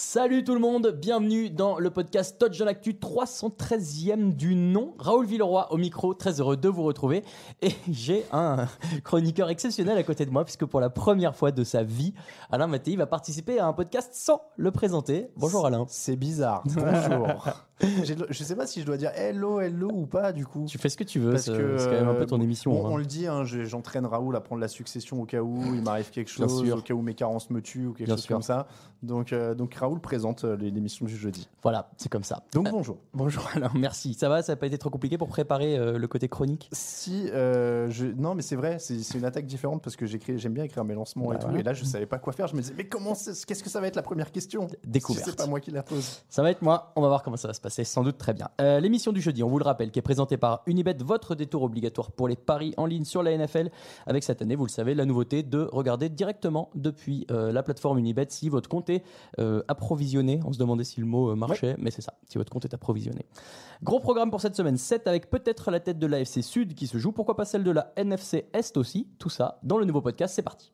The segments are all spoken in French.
Salut tout le monde, bienvenue dans le podcast Touch Actu 313e du nom. Raoul Villeroy au micro, très heureux de vous retrouver. Et j'ai un chroniqueur exceptionnel à côté de moi, puisque pour la première fois de sa vie, Alain Mattei va participer à un podcast sans le présenter. Bonjour Alain. C'est bizarre. Bonjour. Je sais pas si je dois dire hello, hello ou pas du coup. Tu fais ce que tu veux, Parce c'est que c'est quand même un peu ton euh, émission. On, hein. on le dit, hein, je- j'entraîne Raoul à prendre la succession au cas où il m'arrive quelque chose, au cas où mes carences me tuent ou quelque Bien chose sûr. comme ça. Donc, euh, donc Raoul présente euh, l'émission du jeudi. Voilà, c'est comme ça. Donc Euh, bonjour. bonjour Alain, merci. Ça va, ça n'a pas été trop compliqué pour préparer euh, le côté chronique? Si je... non mais c'est vrai, c'est une attaque différente parce que j'aime bien écrire mes lancements Bah et tout. voilà. Et là je savais pas quoi faire. Je me disais mais comment qu'est-ce que ça va être la première question? Découverte. Si c'est pas moi qui la pose. Ça va être moi, on va voir comment ça va se passer, sans doute très bien. Euh, L'émission du jeudi, on vous le rappelle, qui est présentée par Unibet, votre détour obligatoire pour les paris en ligne sur la NFL, avec cette année, vous le savez, la nouveauté de regarder directement depuis euh, la plateforme Unibet si votre compte est euh, approvisionné. On se demandait si le mot euh, marchait, mais c'est ça, si votre compte est approvisionné. Gros programme pour cette semaine, 7 avec peut-être la tête de l'AFC Sud qui se joue, pourquoi pas celle de la NFC Est aussi, tout ça dans le nouveau podcast, c'est parti.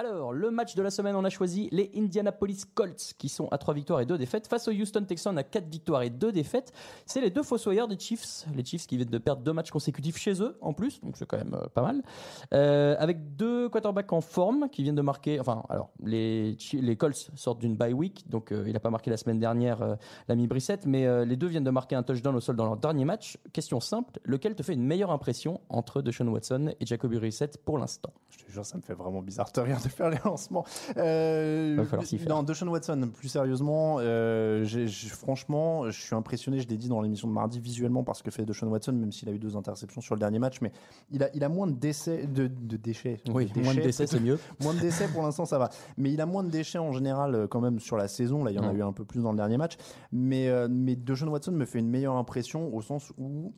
Alors, le match de la semaine, on a choisi les Indianapolis Colts qui sont à 3 victoires et 2 défaites face aux Houston Texans à 4 victoires et 2 défaites. C'est les deux fossoyeurs des Chiefs, les Chiefs qui viennent de perdre deux matchs consécutifs chez eux en plus, donc c'est quand même euh, pas mal. Euh, avec deux quarterbacks en forme qui viennent de marquer, enfin, alors les, les Colts sortent d'une bye week, donc euh, il n'a pas marqué la semaine dernière l'ami Brissett, mais les deux viennent de marquer un touchdown au sol dans leur dernier match. Question simple, lequel te fait une meilleure impression entre Deshaun Watson et Jacoby Brissett pour l'instant? Je te jure, ça me fait vraiment bizarre de rien de faire les lancements. Euh, Va falloir s'y faire. non, Deshaun Watson, plus sérieusement, euh, j'ai- j'ai- franchement, je suis impressionné, je l'ai dit dans l'émission de mardi, visuellement, parce que fait Deshaun Watson, même s'il a eu deux interceptions sur le dernier match, mais il a, il a moins de décès, de, de déchets. Oui, moins de déchets, décès, c'est mieux. Moins de décès pour l'instant, ça va. Mais il a moins de déchets en général, euh, quand même, sur la saison. Là, il y en a Ouais. eu un peu plus dans le dernier match. Mais, euh, mais Deshaun Watson me fait une meilleure impression au sens où.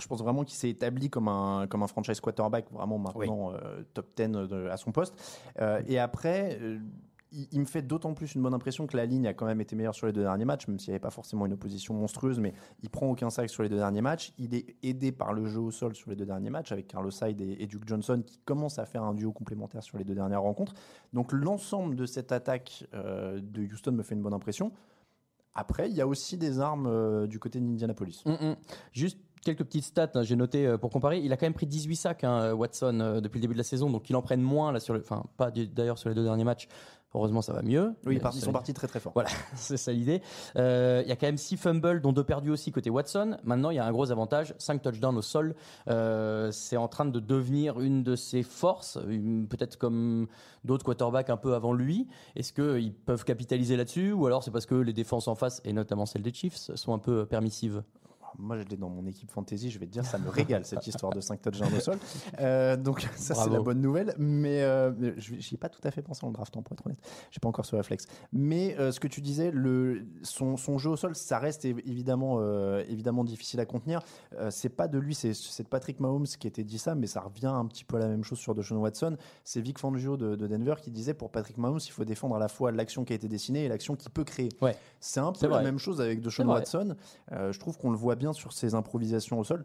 Je pense vraiment qu'il s'est établi comme un, comme un franchise quarterback, vraiment maintenant euh, top 10 de- à son poste. Euh, et après, euh, il, il me fait d'autant plus une bonne impression que la ligne a quand même été meilleure sur les deux derniers matchs, même s'il n'y avait pas forcément une opposition monstrueuse, mais il prend aucun sac sur les deux derniers matchs. Il est aidé par le jeu au sol sur les deux derniers matchs, avec Carlos Hyde et, et Duke Johnson qui commencent à faire un duo complémentaire sur les deux dernières rencontres. Donc l'ensemble de cette attaque euh, de Houston me fait une bonne impression. Après, il y a aussi des armes euh, du côté d'Indianapolis. Mm, mm. Juste quelques petites stats, hein, j'ai noté euh, pour comparer. Il a quand même pris 18 sacs, hein, Watson, euh, depuis le début de la saison, donc il en prenne moins, là, sur le, enfin, pas d'ailleurs sur les deux derniers matchs. Heureusement, ça va mieux. Oui, ils sont partis très très fort. Voilà, c'est ça l'idée. Euh, Il y a quand même 6 fumbles, dont 2 perdus aussi côté Watson. Maintenant, il y a un gros avantage 5 touchdowns au sol. Euh, c'est en train de devenir une de ses forces, peut-être comme d'autres quarterbacks un peu avant lui. Est-ce qu'ils peuvent capitaliser là-dessus? Ou alors c'est parce que les défenses en face, et notamment celles des Chiefs, sont un peu permissives? Moi, je l'ai dans mon équipe fantasy. Je vais te dire, ça me régale cette histoire de 5 touchdowns au sol. Euh, donc, ça, c'est la bonne nouvelle. Mais euh, je n'y ai pas tout à fait pensé en le draftant, pour être honnête. Je pas encore ce réflexe. Mais euh, ce que tu disais, le, son, son jeu au sol, ça reste év- évidemment, euh, évidemment difficile à contenir. C'est pas de lui, c'est de Patrick Mahomes qui était dit ça, mais ça revient un petit peu à la même chose sur Deshaun Watson. C'est Vic Fangio de, de Denver qui disait pour Patrick Mahomes, il faut défendre à la fois l'action qui a été dessinée et l'action qu'il peut créer. Ouais. C'est un peu la vrai. même chose avec Deshaun. Watson. Je trouve qu'on le voit bien sur ses improvisations au sol.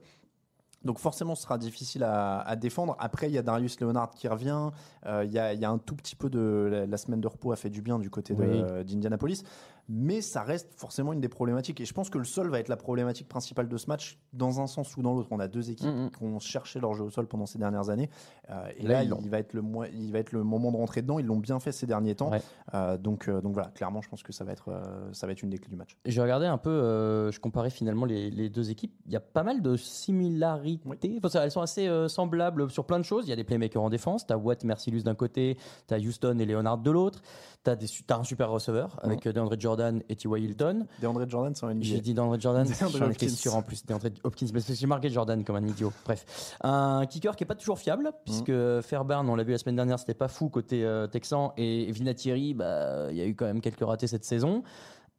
Donc forcément, ce sera difficile à, à défendre. Après, il y a Darius Leonard qui revient. Euh, Il y, a, il y a un tout petit peu de la, la semaine de repos a fait du bien du côté Oui. d'Indianapolis, mais ça reste forcément une des problématiques. Et je pense que le sol va être la problématique principale de ce match, dans un sens ou dans l'autre. On a deux équipes Mhm. qui ont cherché leur jeu au sol pendant ces dernières années, Euh, et Là, il va être le il va être le moment de rentrer dedans. Ils l'ont bien fait ces derniers temps. Ouais. Euh, donc euh, donc voilà, clairement, je pense que ça va être ça va être une des clés du match. J'ai regardé un peu, je comparais finalement les, les deux équipes. Il y a pas mal de similarités. Enfin, elles sont assez semblables sur plein de choses. Il y a des playmakers en défense. Tu as Watt, Mercilus d'un côté, tu as Houston et Leonard de l'autre. Tu as, un super receveur avec euh, DeAndre Jordan et T.Y. Hilton. DeAndre Jordan, un NBA. J'ai dit DeAndre Jordan, j'en étais sûr en plus. DeAndre Hopkins, parce que j'ai marqué Jordan comme un idiot. Bref, un kicker qui est pas toujours fiable, puisque Fairbairn, on l'a vu la semaine dernière, c'était pas fou côté euh, Texan, et Vinatieri, bah, il y a eu quand même quelques ratés cette saison.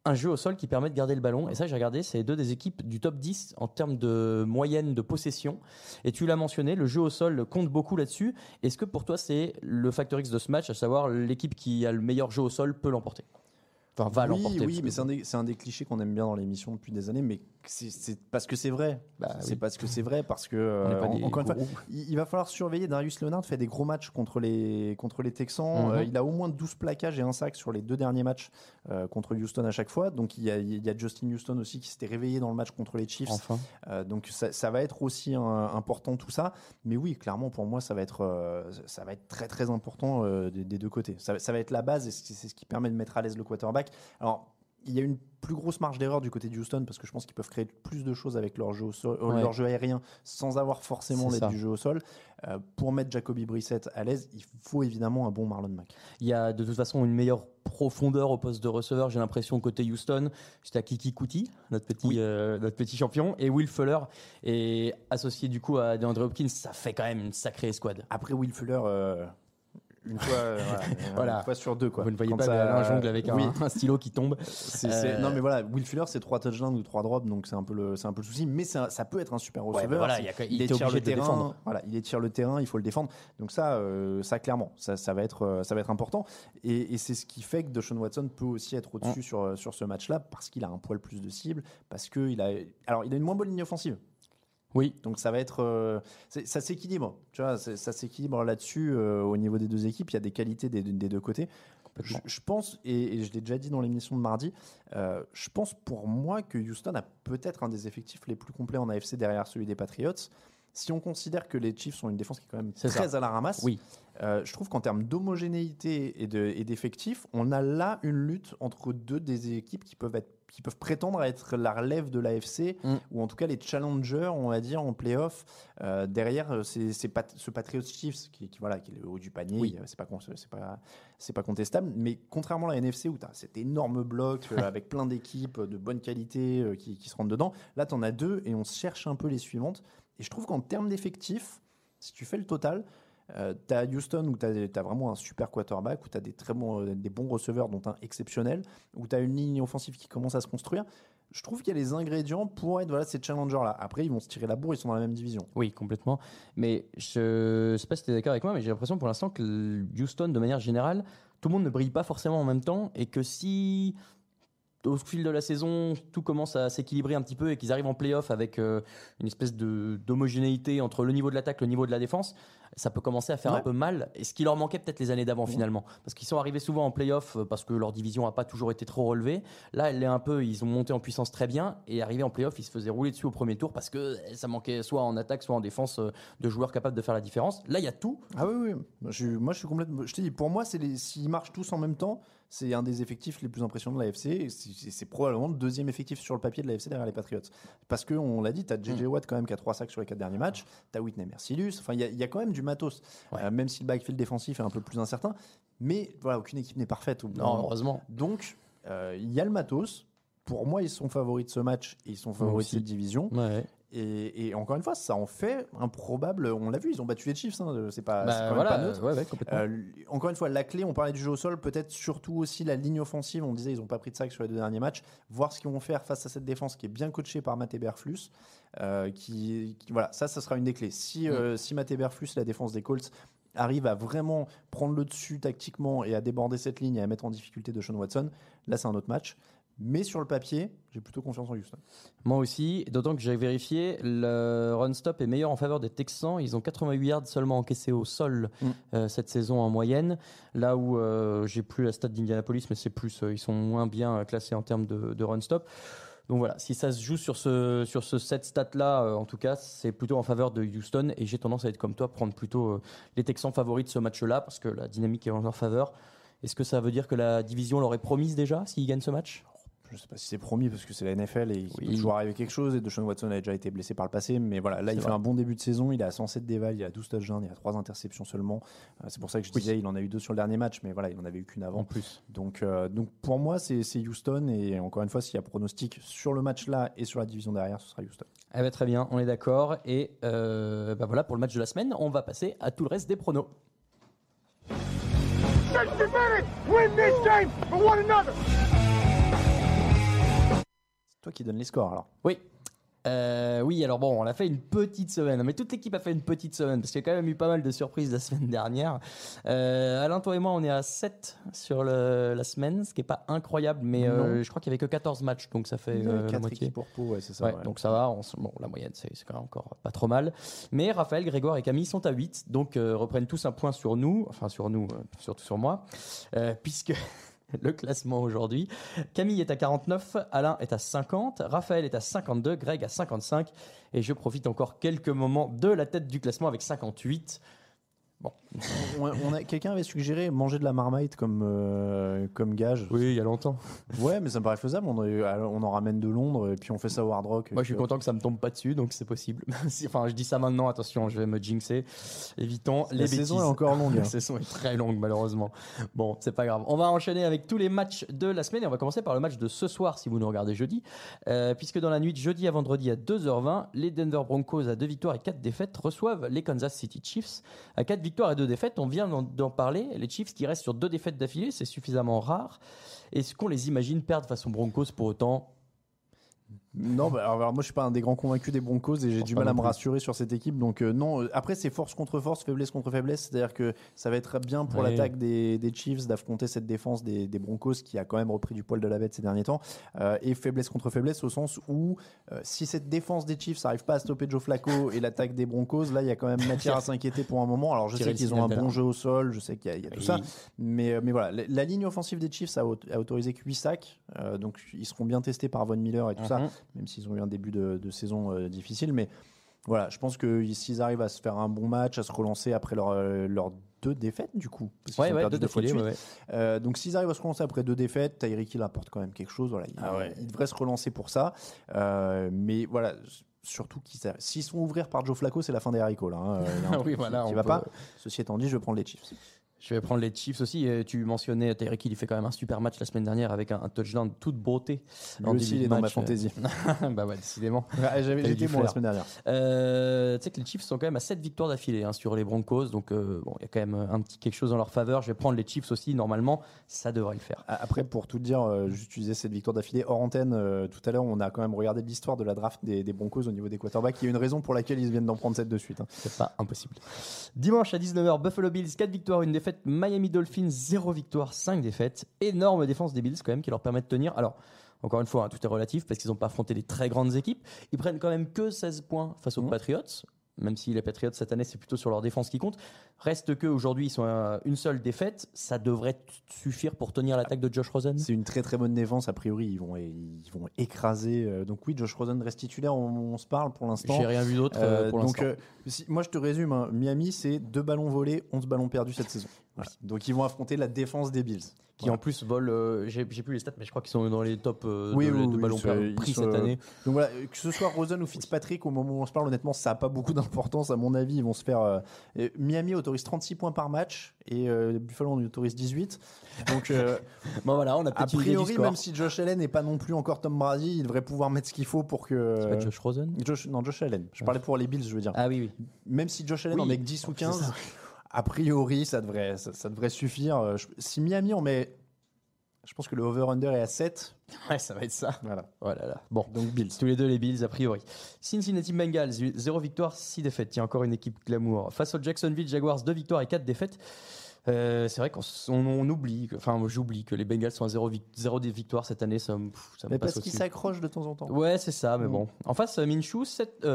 Un jeu au sol qui permet de garder le ballon. Et ça, j'ai regardé, c'est deux des équipes du top 10 en termes de moyenne de possession. Et tu l'as mentionné, le jeu au sol compte beaucoup là-dessus. Est-ce que pour toi, c'est le facteur X de ce match, à savoir l'équipe qui a le meilleur jeu au sol peut l'emporter? Enfin, va oui, l'emporter. oui, parce mais que- c'est un, des- c'est un des clichés qu'on aime bien dans l'émission depuis des années, mais c'est- parce que c'est vrai. Bah c'est oui. parce que c'est vrai, parce que, euh, encore une fois, il, il va falloir surveiller. Darius Leonard fait des gros matchs contre les, contre les Texans. Mhm. Euh, il a au moins 12 plaquages et un sac sur les deux derniers matchs euh, contre Houston à chaque fois. Donc il y, a, il y a Justin Houston aussi qui s'était réveillé dans le match contre les Chiefs. Enfin. Donc ça, ça va être aussi un- important tout ça. Mais oui, clairement pour moi ça va être, ça va être très très important des, des deux côtés. Ça, ça va être la base et c'est ce qui permet de mettre à l'aise le quarterback. Alors il y a une plus grosse marge d'erreur du côté de Houston parce que je pense qu'ils peuvent créer plus de choses avec leur jeu, au sol- Ouais. leur jeu aérien sans avoir forcément l'aide du jeu au sol. Euh, pour mettre Jacoby Brissett à l'aise, il faut évidemment un bon Marlon Mack. Il y a de toute façon une meilleure profondeur au poste de receveur, j'ai l'impression, côté Houston. C'était à Kiki Kuti, notre petit, Oui. euh, notre petit champion. Et Will Fuller est associé du coup à DeAndre Hopkins. Ça fait quand même une sacrée escouade. Après Will Fuller, euh, une fois, euh, voilà, une fois sur deux quoi. Vous ne voyez Quand pas ça- Alain jongle avec un, Oui, un stylo qui tombe. C'est- c'est- Euh, Non mais voilà, Will Fuller c'est trois touchdowns ou trois drops donc c'est un peu le c'est un peu le souci mais un- ça peut être un super Ouais, receveur. voilà, C'est- il obligé le de terrain, défendre. voilà, il étire le terrain, il faut le défendre. Donc ça euh, ça clairement ça, ça va être ça va être important et, et c'est ce qui fait que Deshaun Watson peut aussi être au-dessus Mm. sur sur ce match-là parce qu'il a un poil plus de cible parce que il a alors il a une moins bonne ligne offensive. Oui, Donc ça va être, euh, ça s'équilibre, tu vois, ça s'équilibre là-dessus euh, au niveau des deux équipes. Il y a des qualités des, des deux côtés. Je, pense, et, et je l'ai déjà dit dans l'émission de mardi, euh, je pense pour moi que Houston a peut-être un des effectifs les plus complets en AFC derrière celui des Patriots. Si on considère que les Chiefs ont une défense qui est quand même très ça. à la ramasse, Oui. je trouve qu'en termes d'homogénéité et de- et d'effectifs, on a là une lutte entre deux des équipes qui peuvent être qui peuvent prétendre à être la relève de l'AFC Mm. ou en tout cas les challengers, on va dire en playoff. Euh, derrière, euh, c'est pat- ce Patriots Chiefs qui, qui, voilà qui est le haut du panier. Oui. Euh, C'est pas pas pas contestable. Mais contrairement à la NFC où tu as cet énorme bloc euh, avec plein d'équipes de bonne qualité euh, qui, qui se rentrent dedans, là tu en as deux et on cherche un peu les suivantes. Et je trouve qu'en termes d'effectifs, si tu fais le total, tu as Houston où tu as, vraiment un super quarterback, où tu as des, très bons, euh, des bons receveurs, dont un exceptionnel, où tu as une ligne offensive qui commence à se construire. Je trouve qu'il y a les ingrédients pour être voilà, ces challengers-là. Après, ils vont se tirer la bourre, ils sont dans la même division. Oui, complètement. Mais je sais pas si tu es d'accord avec moi, mais j'ai l'impression pour l'instant que Houston, de manière générale, tout le monde ne brille pas forcément en même temps et que si au fil de la saison, tout commence à s'équilibrer un petit peu et qu'ils arrivent en playoff avec euh, une espèce d'homogénéité entre le niveau de l'attaque, le niveau de la défense, ça peut commencer à faire Ouais. un peu mal. Et ce qui leur manquait peut-être les années d'avant finalement, parce qu'ils sont arrivés souvent en playoff euh, parce que leur division n'a pas toujours été trop relevée. Là, elle est un peu, ils ont monté en puissance très bien et arrivés en playoff, ils se faisaient rouler dessus au premier tour parce que eh, ça manquait soit en attaque, soit en défense euh, de joueurs capables de faire la différence. Là, il y a tout. Ah oui, oui. Moi, je, suis- moi, je suis complètement. Je te dis, pour moi, c'est s'ils marchent tous en même temps, c'est un des effectifs les plus impressionnants de la FC. et C'est probablement le deuxième effectif sur le papier de la FC derrière les Patriots. Parce que on l'a dit, tu as JJ Watt quand même qui a trois sacs sur les quatre derniers matchs. Tu as Whitney Mercilus. Enfin, il y, a- il y a quand même du matos. Ouais. Euh, même si le backfield défensif est un peu plus incertain. Mais voilà, aucune équipe n'est parfaite. au bout Non, heureusement. Donc, euh, il y a le matos. Pour moi, ils sont favoris de ce match et ils sont favoris de cette division. Ouais. Et, et encore une fois, ça en fait un probable. On l'a vu, ils ont battu les Chiefs. hein, c'est pas, Bah, quand même voilà, pas neutre. ouais, ouais, complètement. Euh, encore une fois, la clé, on parlait du jeu au sol, peut-être surtout aussi la ligne offensive. On disait ils n'ont pas pris de sac sur les deux derniers matchs. Voir ce qu'ils vont faire face à cette défense qui est bien coachée par Matt Eberflus. Euh, qui, qui- voilà, ça, ça sera une des clés. Si, Mm. euh, si Matt Eberflus, la défense des Colts, arrive à vraiment prendre le dessus tactiquement et à déborder cette ligne et à mettre en difficulté de Sean Watson, là, c'est un autre match. Mais sur le papier, j'ai plutôt confiance en Houston. Moi aussi, d'autant que j'ai vérifié, le run stop est meilleur en faveur des Texans. Ils ont 88 yards seulement encaissés au sol Mm. euh, cette saison en moyenne. Là où euh, j'ai plus la stat d'Indianapolis, mais c'est plus, euh, ils sont moins bien classés en termes de, de run stop. Donc voilà, si ça se joue sur ce, sur set stat-là, euh, en tout cas, c'est plutôt en faveur de Houston. Et j'ai tendance à être comme toi, prendre plutôt euh, les Texans favoris de ce match-là, parce que la dynamique est en leur faveur. Est-ce que ça veut dire que la division leur est promise déjà s'ils gagnent ce match? Je sais pas si c'est promis parce que c'est la NFL et il Oui. peut toujours arriver quelque chose. Et Deshaun Watson a déjà été blessé par le passé, mais voilà, là il fait un bon début de saison. Il à 107 déval, il a 12 touchdowns, il a 3 interceptions seulement. Euh, c'est pour ça que je Oui. disais, il en a eu deux sur le dernier match, mais voilà, il en avait eu qu'une avant. En plus. Donc, euh, donc pour moi, c'est Houston. Et encore une fois, s'il y a pronostic sur le match là et sur la division derrière, ce sera Houston. Eh ben, très bien, on est d'accord. Et euh, bah voilà, pour le match de la semaine, on va passer à tout le reste des pronos. 60 minutes! Win this game for one another! Toi qui donne les scores alors. Oui. Euh, oui, alors bon, on a fait une petite semaine, mais toute l'équipe a fait une petite semaine parce qu'il y a quand même eu pas mal de surprises la semaine dernière. Euh, Alain, toi et moi, on est à 7 sur le- la semaine, ce qui est pas incroyable, mais euh, je crois qu'il y avait que 14 matchs, donc ça fait la moitié. pour Pau, ouais, c'est ça. Ouais, ouais. donc ça va, on bon, la moyenne c'est quand même encore pas trop mal. Mais Raphaël, Grégoire et Camille sont à 8, donc reprennent tous un point sur nous, enfin sur nous, surtout sur moi, puisque le classement aujourd'hui, Camille est à 49, Alain est à 50, Raphaël est à 52, Greg à 55, et je profite encore quelques moments de la tête du classement avec 58. On, on a, quelqu'un avait suggéré manger de la marmite comme, euh, comme gage. Oui, il y a longtemps. Ouais, mais ça me paraît faisable. On, en- on en ramène de Londres et puis on fait ça au Hard Rock. Moi, je suis content que ça me tombe pas dessus, donc c'est possible. Si- enfin, je dis ça maintenant, attention, je vais me jinxer. Évitons les La bêtises. saison est encore longue. La hein. saison est très longue, malheureusement. Bon, c'est pas grave. On va enchaîner avec tous les matchs de la semaine et on va commencer par le match de ce soir si vous nous regardez jeudi. Euh, puisque dans la nuit de jeudi à vendredi à 2h20, les Denver Broncos à 2 victoires et 4 défaites reçoivent les Kansas City Chiefs à 4 victoires et 2 défaites. On vient d'en- parler. Les Chiefs qui restent sur 2 défaites d'affilée, c'est suffisamment rare. Est-ce qu'on les imagine perdre façon Broncos pour autant? Non, bah, alors, moi je suis pas un des grands convaincus des Broncos et j'ai du mal à me rassurer sur cette équipe. Donc euh, non, euh, après c'est force contre force, faiblesse contre faiblesse. C'est-à-dire que ça va être bien pour l'attaque des, des Chiefs d'affronter cette défense des, des Broncos qui a quand même repris du poil de la bête ces derniers temps. Euh, et faiblesse contre faiblesse au sens où si cette défense des Chiefs n'arrive pas à stopper Joe Flacco et l'attaque des Broncos, là il y a quand même matière à s'inquiéter pour un moment. Alors je sais qu'ils ont un bon jeu au sol, je sais qu'il y a, il y a tout Oui. ça. Mais, mais voilà, la, la ligne offensive des Chiefs a, aut- a autorisé que 8 sacs. Donc ils seront bien testés par Von Miller et tout ça Mhm. Même s'ils ont eu un début de, de saison euh, difficile. Mais voilà, je pense que s'ils arrivent à se faire un bon match, à se relancer après leur, euh, leurs deux défaites, du coup. Ouais, ouais, perdu deux suite. ouais. Euh, donc s'ils arrivent à se relancer après deux défaites, Tyreek Hill apporte quand même quelque chose. Voilà, il, Ah il devrait se relancer pour ça. Euh, mais voilà. Surtout qu'ils s'ils sont ouverts par Joe Flacco, c'est la fin des haricots là. hein. Il y a un Oui, truc voilà, qui, va peut- pas. Ceci étant dit, je vais prendre les Chiefs. Je vais prendre les Chiefs aussi. Et tu mentionnais Tyreek il fait quand même un super match la semaine dernière avec un, un touchdown de toute beauté. Lui En aussi, il est dans ma euh, fantaisie. bah ouais, décidément. Ouais, j'avais- J'étais bon la semaine dernière. Euh, tu sais que les Chiefs sont quand même à 7 victoires d'affilée hein, sur les Broncos. Donc euh, bon, il y a quand même un petit quelque chose en leur faveur. Je vais prendre les Chiefs aussi. Normalement, ça devrait le faire. Après, pour tout dire, euh, juste tu disais cette victoire d'affilée hors antenne. euh, tout à l'heure, on a quand même regardé l'histoire de la draft des, des Broncos au niveau des quarterbacks. Il y a une raison pour laquelle ils viennent d'en prendre 7 de suite. hein. C'est pas impossible. Dimanche à 19h, Buffalo Bills, 4 victoires, une défaite. Miami Dolphins, 0 victoire, 5 défaites. Énorme défense des Bills quand même qui leur permet de tenir. Alors, encore une fois, hein, tout est relatif parce qu'ils n'ont pas affronté des très grandes équipes. Ils prennent quand même que 16 points face aux Mhm. Patriots. Même si les Patriots cette année c'est plutôt sur leur défense qui compte, reste que aujourd'hui ils sont à une seule défaite, ça devrait suffire pour tenir l'attaque de Josh Rosen? C'est une très très bonne défense. A priori, ils vont, ils vont écraser. euh, donc, oui, Josh Rosen reste titulaire. On, on se parle pour l'instant. J'ai rien vu d'autre euh, Euh, donc, euh, si- moi je te résume hein. Miami, c'est deux ballons volés, 11 ballons perdus cette saison. Voilà. Donc, ils vont affronter la défense des Bills. qui en plus volent, euh, j'ai plus les stats, mais je crois qu'ils sont dans les top euh, Oui, de, oui, de oui, ballons pris cette euh, année. Donc voilà, que ce soit Rosen ou Fitzpatrick, au moment où on se parle, honnêtement, ça n'a pas beaucoup d'importance. À mon avis, ils vont se faire. euh, Miami autorise 36 points par match et Buffalo en autorise 18. Donc, Bon voilà, on a a priori, même si Josh Allen n'est pas non plus encore Tom Brady, il devrait pouvoir mettre ce qu'il faut pour que. C'est pas Josh Rosen? Josh- non, Josh Allen. Je parlais pour les Bills, je veux dire. Ah oui, oui. Même si Josh Allen en met que 10 ou C'est 15, ça. A priori, ça devrait, ça, ça devrait suffire. Euh, je- si Miami en met. Je pense que le over-under est à 7. Ouais, ça va être ça. Voilà. Oh là là. Bon, Donc Bills. tous les deux les Bills a priori. Cincinnati Bengals, 0 victoire, 6 défaites. Il y a encore une équipe glamour. Face aux Jacksonville Jaguars, 2 victoires et 4 défaites. Euh, c'est vrai qu'on s- on, on oublie, que- enfin moi, j'oublie que les Bengals sont à 0, des victoires cette année, ça me, pff, ça me Mais passe parce qu'il au-dessus. s'accroche de temps en temps. Ouais, c'est ça, mais Mm. bon. En face, euh, Minshew,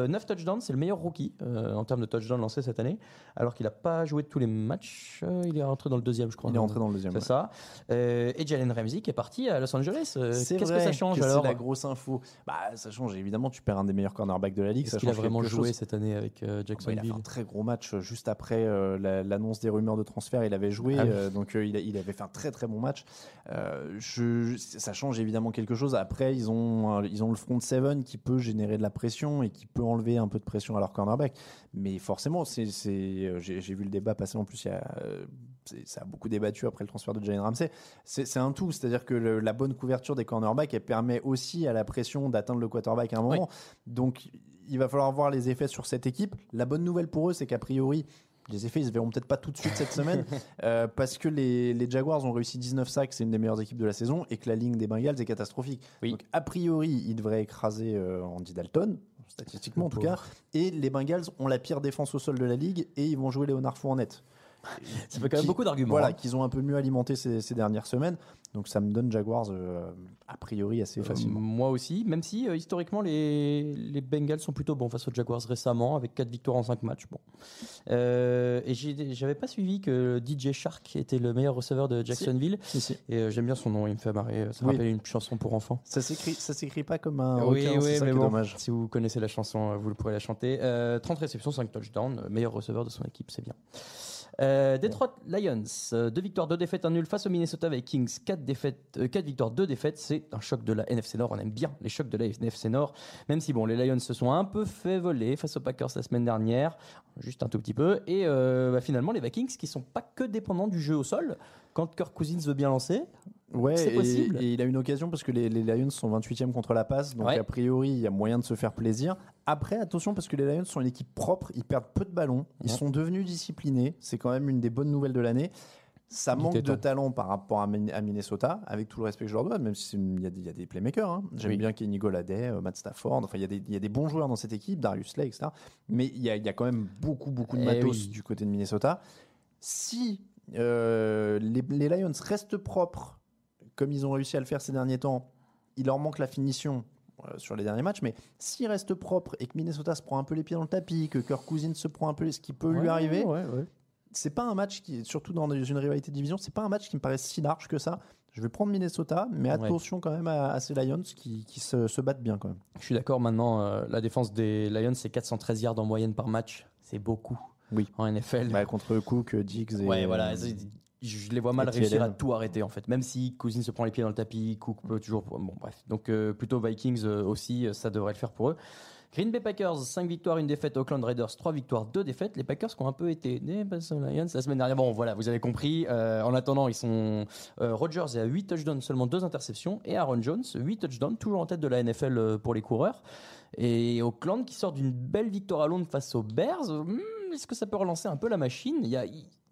9 touchdowns, c'est le meilleur rookie euh, en termes de touchdowns lancés cette année, alors qu'il n'a pas joué tous les matchs. euh, il est rentré dans le deuxième, je crois. Il est rentré dans le deuxième. C'est ouais. ça. Euh, et Jalen Ramsey qui est parti à Los Angeles. Euh, C'est Qu'est-ce que vrai ça change que alors C'est la grosse info. Bah, ça change. Évidemment, tu perds un des meilleurs cornerbacks de la ligue. Est-ce Ça qu'il a change vraiment quelque joué cette année avec euh, Bah, il a Jacksonville fait un très gros match euh, juste après euh, la- l'annonce des rumeurs de transfert. Il avait joué, Ah oui. euh, donc euh, il, a- il avait fait un très très bon match. Euh, je, ça change évidemment quelque chose. Après, ils ont, ils ont le front seven qui peut générer de la pression et qui peut enlever un peu de pression à leur cornerback. Mais forcément, c'est, j'ai, vu le débat passer en plus. Il y a, ça a beaucoup débattu après le transfert de Jalen Ramsey. C'est, c'est un tout, c'est-à-dire que le- la bonne couverture des cornerbacks, elle permet aussi à la pression d'atteindre le quarterback à un moment. Donc, il va falloir voir les effets sur cette équipe. La bonne nouvelle pour eux, c'est qu'a priori, les effets, ils se verront peut-être pas tout de suite cette semaine, euh, parce que les, les Jaguars ont réussi 19 sacs, c'est une des meilleures équipes de la saison, et que la ligne des Bengals est catastrophique. Oui. Donc, a priori, ils devraient écraser euh, Andy Dalton, statistiquement en tout cas, et les Bengals ont la pire défense au sol de la ligue, et ils vont jouer Leonard Fournette. Ça fait quand même Qui- beaucoup d'arguments. Voilà, hein. qu'ils ont un peu mieux alimenté ces, ces dernières semaines. Donc ça me donne Jaguars euh, a priori assez Euh, facilement. moi aussi, même si euh, historiquement les, les Bengals sont plutôt bons face aux Jaguars récemment avec 4 victoires en 5 matchs. Bon. Et j'avais pas suivi que DJ Shark était le meilleur receveur de Jacksonville. Si, si. Et j'aime bien son nom, il me fait marrer. Ça Oui. rappelle une chanson pour enfants. Ça s'écrit, ça s'écrit pas comme un oui, requin, oui, mais bon, dommage. si vous connaissez la chanson, vous le pourrez la chanter. Euh, 30 réceptions, 5 touchdowns, meilleur receveur de son équipe, c'est bien. Euh, Detroit Lions, 2 victoires, 2 défaites, 1 nul face aux Minnesota Vikings, 4, défaites, 4 victoires, 2 défaites. C'est un choc de la NFC Nord. On aime bien les chocs de la NFC Nord, même si bon, les Lions se sont un peu fait voler face aux Packers la semaine dernière, juste un tout petit peu. Et euh, bah, finalement, les Vikings qui sont pas que dépendants du jeu au sol. Quand Kirk Cousins veut bien lancer, Ouais, C'est et, possible. et il a une occasion parce que les, les Lions sont 28e contre la passe, donc Ouais. a priori il y a moyen de se faire plaisir. Après, attention parce que les Lions sont une équipe propre, ils perdent peu de ballons, ils Ouais. sont devenus disciplinés, c'est quand même une des bonnes nouvelles de l'année. Ça Il manque de talent par rapport à, Min- à Minnesota, avec tout le respect que je leur dois, même s'il y, a des- il y a des playmakers. hein. J'aime Oui. bien Kenny Golladay, euh, Matt Stafford, enfin il y, a des- il y a des bons joueurs dans cette équipe, Darius Slay, etc. Mais il y a, y quand même beaucoup, beaucoup de Eh matos oui. du côté de Minnesota. Si euh, les, les Lions restent propres, comme ils ont réussi à le faire ces derniers temps, il leur manque la finition euh, sur les derniers matchs, mais s'ils restent propres et que Minnesota se prend un peu les pieds dans le tapis, que Kirk Cousins se prend un peu ce qui peut lui arriver, ouais, ouais. c'est pas un match qui, surtout dans une rivalité de division, c'est pas un match qui me paraît si large que ça. Je vais prendre Minnesota, mais attention quand même à, à ces Lions qui, qui se, se battent bien quand même. Je suis d'accord maintenant, euh, la défense des Lions, c'est 413 yards en moyenne par match. C'est beaucoup Oui. en NFL. Bah, contre Cook, Diggs et. ouais, voilà. Je les vois mal réussir à tout arrêter en fait. Même si Cousins se prend les pieds dans le tapis, Cook peut toujours. Bon, bref. Donc euh, plutôt Vikings euh, aussi, euh, ça devrait le faire pour eux. Green Bay Packers, 5 victoires, 1 défaite. Oakland Raiders, 3 victoires, 2 défaites. Les Packers qui ont un peu été nés face aux Lions la semaine dernière. Bon, voilà, vous avez compris. En attendant, ils sont. Rodgers est à 8 touchdowns, seulement 2 interceptions. Et Aaron Jones, 8 touchdowns, toujours en tête de la NFL pour les coureurs. Et Oakland qui sort d'une belle victoire à Londres face aux Bears. Hmm, Est-ce que ça peut relancer un peu la machine? Il y a-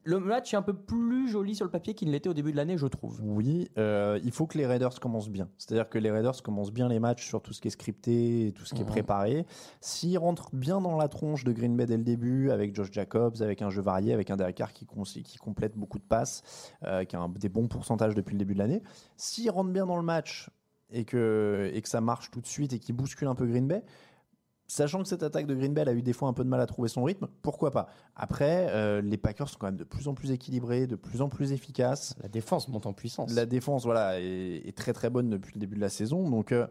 Le match est un peu plus joli sur le papier qu'il ne l'était au début de l'année, je trouve. Oui, euh, il faut que les Raiders commencent bien. C'est-à-dire que les Raiders commencent bien les matchs sur tout ce qui est scripté et tout ce qui est Mhm. préparé. S'ils rentrent bien dans la tronche de Green Bay dès le début, avec Josh Jacobs, avec un jeu varié, avec un Derek Carr qui, complète beaucoup de passes, euh, qui a un- des bons pourcentages depuis le début de l'année, s'ils rentrent bien dans le match et que, et que ça marche tout de suite et qu'ils bousculent un peu Green Bay, Sachant que cette attaque de Green Bay a eu des fois un peu de mal à trouver son rythme, pourquoi pas? Après, euh, les Packers sont quand même de plus en plus équilibrés, de plus en plus efficaces. La défense monte en puissance. La défense, voilà, est, est très très bonne depuis le début de la saison. Donc, euh,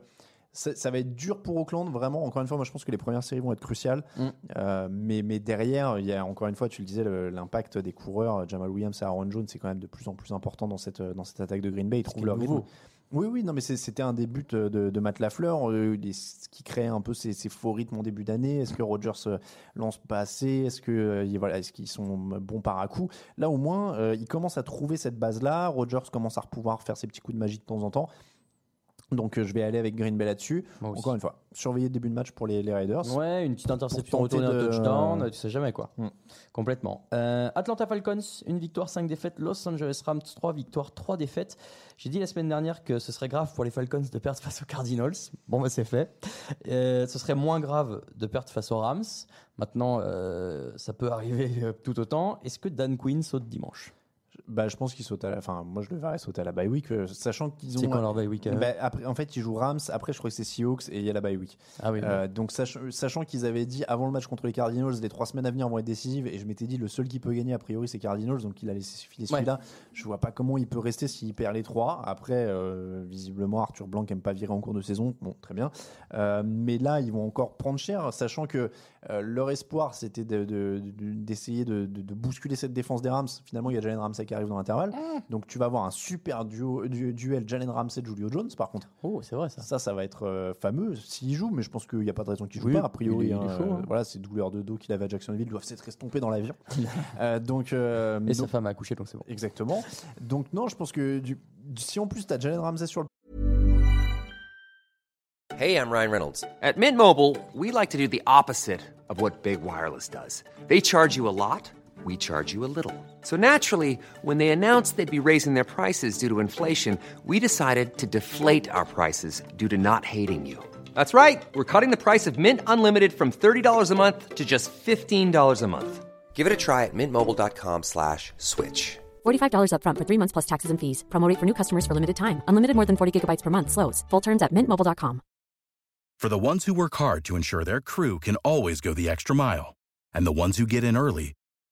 ça, ça va être dur pour Auckland, vraiment. Encore une fois, moi je pense que les premières séries vont être cruciales. Mm. Euh, mais, mais derrière, il y a encore une fois, tu le disais, l'impact des coureurs, Jamal Williams et Aaron Jones, c'est quand même de plus en plus important dans cette, dans cette attaque de Green Bay. Ils trouvent leur nouveau. rythme. Oui, oui, non, mais c'était un des buts de, de Matt Lafleur, euh, ce qui crée un peu ces, faux rythmes en début d'année. Est-ce que Rodgers euh, lance pas assez? Est-ce euh, qu'ils sont bons par à coup? Là, au moins, euh, ils commencent à trouver cette base-là. Rodgers commence à pouvoir faire ses petits coups de magie de temps en temps. Donc, euh, je vais aller avec Green Bay là-dessus. Encore une fois, surveiller le début de match pour les, les Raiders. Ouais, une petite interception retournée un de- touchdown, tu sais jamais quoi. Mm. Complètement. Euh, Atlanta Falcons, une victoire, 5 défaites. Los Angeles Rams, 3 victoires, 3 défaites. J'ai dit la semaine dernière que ce serait grave pour les Falcons de perdre face aux Cardinals. Bon, bah c'est fait. Euh, ce serait moins grave de perdre face aux Rams. Maintenant, euh, ça peut arriver tout autant. Est-ce que Dan Quinn saute dimanche? Bah, je pense qu'ils sautent à la. Enfin, moi, je le verrais sauter à la bye week, euh, sachant qu'ils ont. C'est quand leur bye week euh Bah, après, en fait, ils jouent Rams. Après, je crois que c'est Seahawks et il y a la bye week. Ah oui. Euh, donc, sach- sachant qu'ils avaient dit avant le match contre les Cardinals, les trois semaines à venir vont être décisives, et je m'étais dit le seul qui peut gagner a priori c'est Cardinals, donc il a laissé filer celui-là. Je vois pas comment il peut rester s'il perd les trois. Après, visiblement, Arthur Blanc aime pas virer en cours de saison. Bon, très bien. Mais là, ils vont encore prendre cher, sachant que leur espoir c'était de- de- d'essayer de, de- de bousculer cette défense des Rams. Finalement, il y a Jalen Ramsey qui arrive dans l'intervalle, donc tu vas avoir un super duo, du- duel Jalen Ramsey Julio Jones. Par contre, Oh, c'est vrai ça. ça, ça va être euh, fameux s'il joue, mais je pense qu'il n'y a pas de raison qu'il joue Oui, pas. A priori, il est- il est hein, chaud, euh, hein. voilà, ces douleurs de dos qu'il avait à Jacksonville doivent s'être estompées dans l'avion. Euh, donc, euh, Et sa donc- femme a accouché, donc c'est bon. exactement. Donc non, je pense que du- si en plus tu as Jalen Ramsey sur le Hey, I'm Ryan Reynolds. At Mint Mobile, we like to do the opposite of what Big Wireless does. They charge you a lot, we charge you a little. So naturally, when they announced they'd be raising their prices due to inflation, we decided to deflate our prices due to not hating you. That's right. We're cutting the price of Mint Unlimited from $30 a month to just $15 a month. Give it a try at mintmobile.com slash switch. $45 upfront for three months plus taxes and fees. Promote for new customers for limited time. Unlimited more than 40 gigabytes per month. Slows. Full terms at mintmobile.com. For the ones who work hard to ensure their crew can always go the extra mile, and the ones who get in early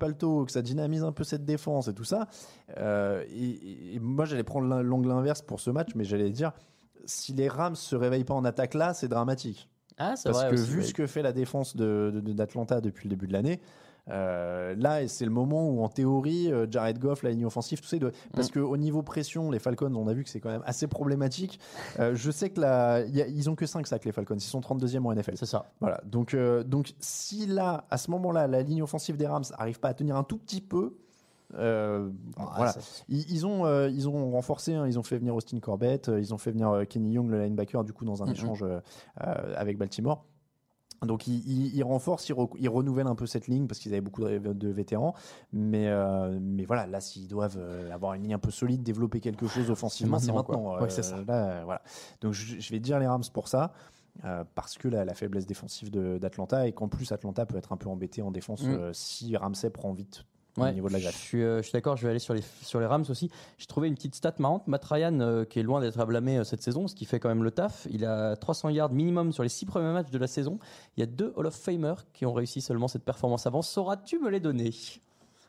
Palto, que ça dynamise un peu cette défense et tout ça. Euh, et, moi, j'allais prendre l'angle inverse pour ce match, mais j'allais dire si les Rams se réveillent pas en attaque là, c'est dramatique. Ah, c'est Parce vrai. que vu ce que fait la défense de- de- d'Atlanta depuis le début de l'année, euh, là, c'est le moment où, en théorie, euh, Jared Goff, la ligne offensive, tout ça, doit- parce Mm. qu'au niveau pression, les Falcons, on a vu que c'est quand même assez problématique. Euh, je sais que là, ils ont que 5 sacs, les Falcons. Ils sont 32e en NFL. C'est ça. Voilà. Donc, euh, donc si là, à ce moment-là, la ligne offensive des Rams arrive pas à tenir un tout petit peu, euh, Ah, voilà. Ils, ils ont, euh, ils ont renforcé, hein, ils ont fait venir Austin Corbett, euh, ils ont fait venir Kenny Young, le linebacker, du coup, dans un échange avec Baltimore. Donc ils, ils- ils renforcent, ils, re- ils renouvellent un peu cette ligne parce qu'ils avaient beaucoup de, de vétérans. Mais, euh, mais voilà, là, s'ils doivent euh, avoir une ligne un peu solide, développer quelque chose offensivement, c'est maintenant, quoi. maintenant. Ouais, c'est ça. là, euh, voilà. Donc je, je vais dire les Rams pour ça. parce que la, la faiblesse défensive d'Atlanta et qu'en plus Atlanta peut être un peu embêté en défense Mm. si Ramsey prend vite au Ouais, niveau de la je suis, euh, je suis d'accord, je vais aller sur les, sur les Rams aussi. J'ai trouvé une petite stat marrante. Matt Ryan, euh, qui est loin d'être à blâmer euh, cette saison, ce qui fait quand même le taf. Il a 300 yards minimum sur les six premiers matchs de la saison. Il y a deux Hall of Famers qui ont réussi seulement cette performance avant. Sauras-tu me les donner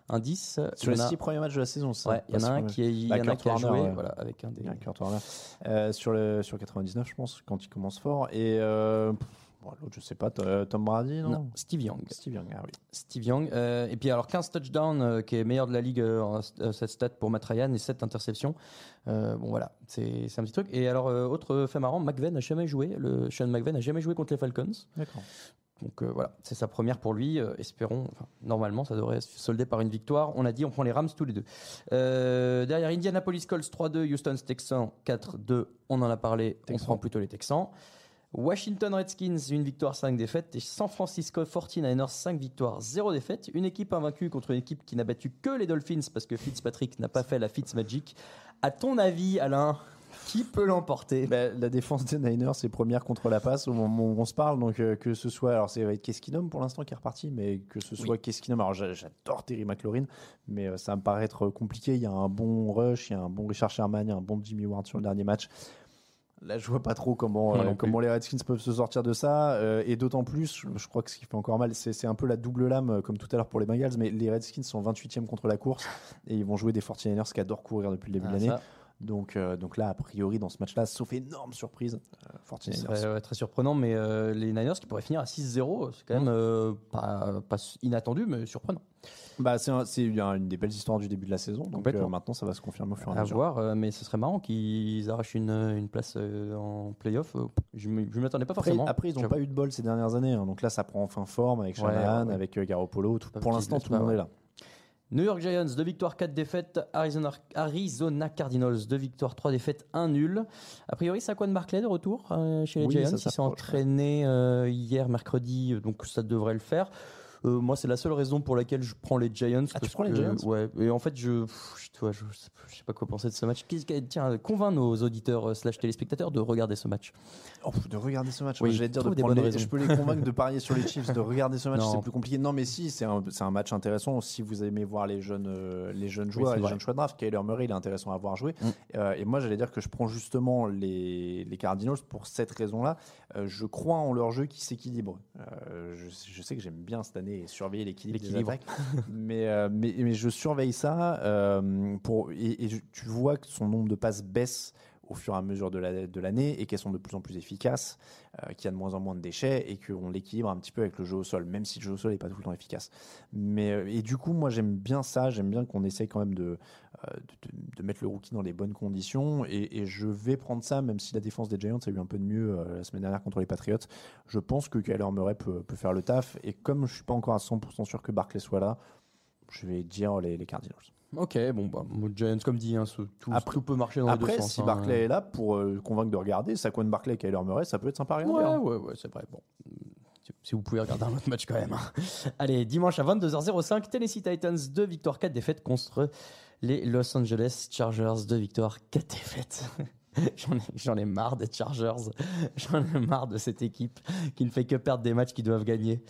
Indice. euh, Sur les y en a- six premiers matchs de la saison, c'est ça? Ouais, il y en a un qui, est- y Bah, en a, qui a Warner, joué ouais. voilà, avec un des. Ouais, Kurt Warner. Euh, sur, le, sur 99, je pense, quand il commence fort. Et euh, pff, bon, l'autre, je sais pas, euh, Tom Brady, non, Non, Steve Young. Steve Young, ah oui. Steve Young. Euh, et puis alors 15 touchdowns, euh, qui est meilleur de la ligue en cette stat pour Matt Ryan et 7 interceptions. Bon voilà, c'est un petit truc. Et alors autre fait marrant, McVeigh n'a jamais joué. Le Sean McVeigh n'a jamais joué contre les Falcons. D'accord. Donc euh, voilà, c'est sa première pour lui. euh, espérons. enfin, normalement, ça devrait se solder par une victoire. On a dit, on prend les Rams tous les deux. Euh, derrière Indianapolis Colts 3-2, Houston Texans 4-2. On en a parlé. On prend plutôt les Texans. Washington Redskins, une victoire, 5 défaites. Et San Francisco 49ers, 5 victoires, 0 défaites. Une équipe invaincue contre une équipe qui n'a battu que les Dolphins parce que Fitzpatrick n'a pas fait la Fitzmagic. À ton avis, Alain, qui peut l'emporter? Bah, la défense des Niners est première contre la passe au moment où on se parle. Donc, euh, que ce soit. Alors, c'est avec Keskinum pour l'instant qui est reparti, mais que ce soit Keskinum. Alors, j'a- j'adore Terry McLaurin, mais euh, ça me paraît être compliqué. Il y a un bon Rush, il y a un bon Richard Sherman, il y a un bon Jimmy Ward sur le dernier match. Là, je vois pas trop comment, euh, comment les Redskins peuvent se sortir de ça. euh, et d'autant plus, je, crois que ce qui fait encore mal, c'est un peu la double lame, euh, comme tout à l'heure pour les Bengals, mais les Redskins sont 28e contre la course et ils vont jouer des 49ers qui adorent courir depuis le début Ah, de l'année. Donc, euh, donc là, a priori, dans ce match-là, sauf énorme surprise, euh, Ce 49ers. serait ouais, très surprenant, mais euh, les Niners qui pourraient finir à 6-0, c'est quand même euh, pas, pas inattendu, mais surprenant. Bah, c'est un- une, des belles histoires du début de la saison. Donc maintenant, ça va se confirmer au fur et à À mesure. voir, euh, mais ce serait marrant qu'ils arrachent une, une place en playoff. Je ne m'attendais pas forcément. après, ils n'ont pas eu de bol ces dernières années. hein. Donc là, ça prend enfin forme avec Shanahan, ouais. avec Garoppolo. Tout- pour l'instant, tout le monde est là. New York Giants, 2 victoires, 4 défaites. Arizona, Arizona Cardinals, 2 victoires, 3 défaites, 1 nul. A priori, Saquon Barkley de retour euh, chez les Oui, Giants. ça Ils sont s'approche, entraînés euh, hier, mercredi, donc ça devrait le faire. Euh, moi, c'est la seule raison pour laquelle je prends les Giants. Ah, tu parce prends les que- Giants? Ouais. Et en fait, je, pff, je, tu je, sais pas- je sais pas quoi penser de ce match. Tiens, convainc nos auditeurs euh, slash téléspectateurs de regarder ce match. Oh, de regarder ce match. Oui, J'allais dire de des les-. Je peux les convaincre de parier sur les Chiefs, de regarder ce match. C'est plus compliqué. Non, mais si, c'est un, un match intéressant. Si vous aimez voir les jeunes, euh, les jeunes joueurs, c'est les vrai. jeunes choix de draft, Kyler Murray, il est intéressant à voir jouer. Mm. Et moi, j'allais dire que je prends justement les, les Cardinals pour cette raison-là. Je crois en leur jeu qui s'équilibre. Je, je sais que j'aime bien cette année surveiller l'équilibre des attaques, mais, euh, mais, mais je surveille ça euh, pour, et, et tu vois que son nombre de passes baisse au fur et à mesure de la- de l'année et qu'elles sont de plus en plus efficaces, euh, qu'il y a de moins en moins de déchets et qu'on l'équilibre un petit peu avec le jeu au sol, même si le jeu au sol n'est pas tout le temps efficace. Mais, euh, et du coup, moi j'aime bien ça, j'aime bien qu'on essaye quand même de, euh, de, de- mettre le rookie dans les bonnes conditions et, je vais prendre ça, même si la défense des Giants a eu un peu de mieux la semaine dernière contre les Patriots. Je pense que Kyler Murray peut, peut faire le taf et comme je suis pas encore à 100% sûr que Barclay soit là, je vais dire les Cardinals. Ok, bon, bah, Giants, comme dit, hein, ce- tout, Après- tout peut marcher dans les Après, deux sens. si hein. Barclay est là pour euh, convaincre de regarder, Saquon Barclay et Kyler Murray, ça peut être sympa à regarder. Ouais, hein. ouais, ouais, c'est vrai. Bon, si- si vous pouvez regarder un autre match quand même. hein. Allez, dimanche à 22h05, Tennessee Titans, 2 victoires, 4 défaites contre les Los Angeles Chargers, 2 victoires, 4 défaites. J'en ai, ai marre des Chargers. J'en ai marre de cette équipe qui ne fait que perdre des matchs qu'ils doivent gagner.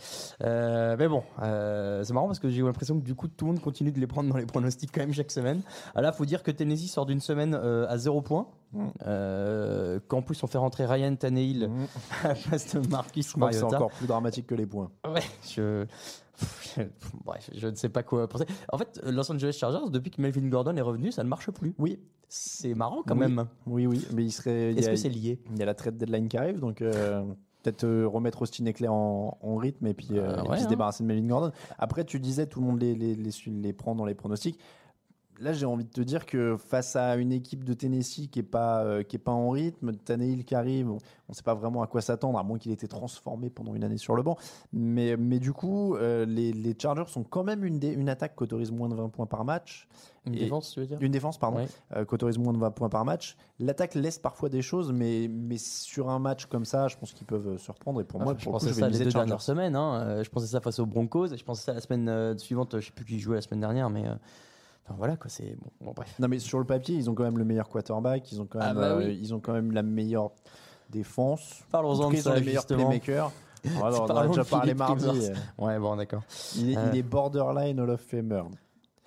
Euh, mais bon, euh, c'est marrant parce que j'ai eu l'impression que du coup tout le monde continue de les prendre dans les pronostics quand même chaque semaine. Ah là, faut dire que Tennessee sort d'une semaine euh, à 0 points. Mm. Qu'en plus on fait rentrer Ryan Tannehill Mhm. à la place de Marcus que c'est Mariota. encore plus dramatique que les points. Ouais, je- Bref, je ne sais pas quoi penser. En fait, Los Angeles Chargers, depuis que Melvin Gordon est revenu, ça ne marche plus. Oui, C'est marrant quand Oui. même. oui, oui, mais il serait. Est-ce que c'est lié? Il y a la trade deadline qui arrive, donc euh, peut-être euh, remettre Austin Eckler en, en rythme et puis, euh, et se hein. débarrasser de Melvin Gordon. Après, tu disais tout le monde les, les, les prend dans les pronostics. Là, j'ai envie de te dire que face à une équipe de Tennessee qui est pas euh, qui est pas en rythme, Tannehill qui arrive, on ne sait pas vraiment à quoi s'attendre, à moins qu'il ait été transformé pendant une année sur le banc. Mais, mais du coup, euh, les, les Chargers sont quand même une, dé- une attaque qui autorise moins de 20 points par match. Une Et- défense, tu veux dire? Une défense, pardon, Ouais. euh, qui autorise moins de 20 points par match. L'attaque laisse parfois des choses, mais, mais sur un match comme ça, je pense qu'ils peuvent se reprendre. Et pour moi, je pour coup, pensais je vais ça les deux Chargers. dernières semaines. hein. Je pensais ça face aux Broncos. et Je pensais ça la semaine suivante. Je sais plus qui jouait la semaine dernière, mais enfin, voilà quoi. C'est bon, bon, bref. Non, mais sur le papier, ils ont quand même le meilleur quarterback, ils ont quand Ah même, bah euh, oui. ils ont quand même la meilleure défense. En Parlons-en de ils ont ça les meilleurs justement. playmakers. Voilà, on en a déjà parlé mardi. Ouais, bon, d'accord. Il est, Euh. il est borderline Hall of Famer.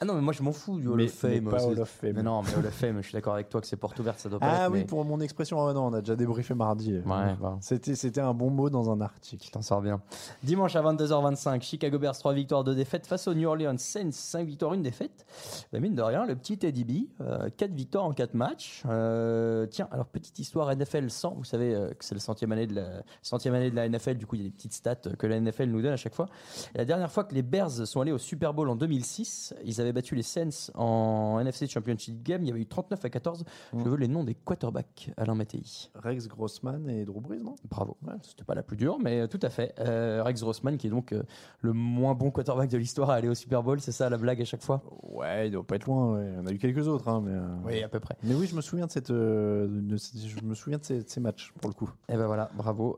Ah non, mais moi je m'en fous du Hall Mais- of Fame. mais pas Hall of Fame. Mais non, mais Hall of Fame, je suis d'accord avec toi que c'est porte ouverte, ça doit pas Ah oui, mais pour mon expression, ah non, on a déjà débriefé mardi. Ouais, bon. C'était, c'était un bon mot dans un article. Tu t'en sors bien. Dimanche à 22h25, Chicago Bears 3 victoires, 2 défaites face aux New Orleans Saints 5 victoires, 1 défaite. Bah, mine de rien, le petit Teddy B, 4 victoires en 4 matchs. Euh, tiens, alors petite histoire NFL 100, vous savez euh, que c'est le centième année, de la, centième année de la NFL, du coup il y a des petites stats euh, que la NFL nous donne à chaque fois. Et la dernière fois que les Bears sont allés au Super Bowl en 2006, ils avaient battu les Saints en NFC Championship Game, il y avait eu 39 à 14. Je veux les noms des quarterbacks, Alain Mattei. Rex Grossman et Drew Brees, non? Bravo. Ouais, C'était pas la plus dure, mais euh, tout à fait. Euh, Rex Grossman, qui est donc euh, le moins bon quarterback de l'histoire à aller au Super Bowl, c'est ça la blague à chaque fois? Ouais, il doit pas être loin. ouais. On a eu quelques autres, hein, mais. euh, Oui, à peu près. Mais oui, je me souviens de cette, de je me souviens de ces, de ces matchs pour le coup. Et ben voilà, bravo.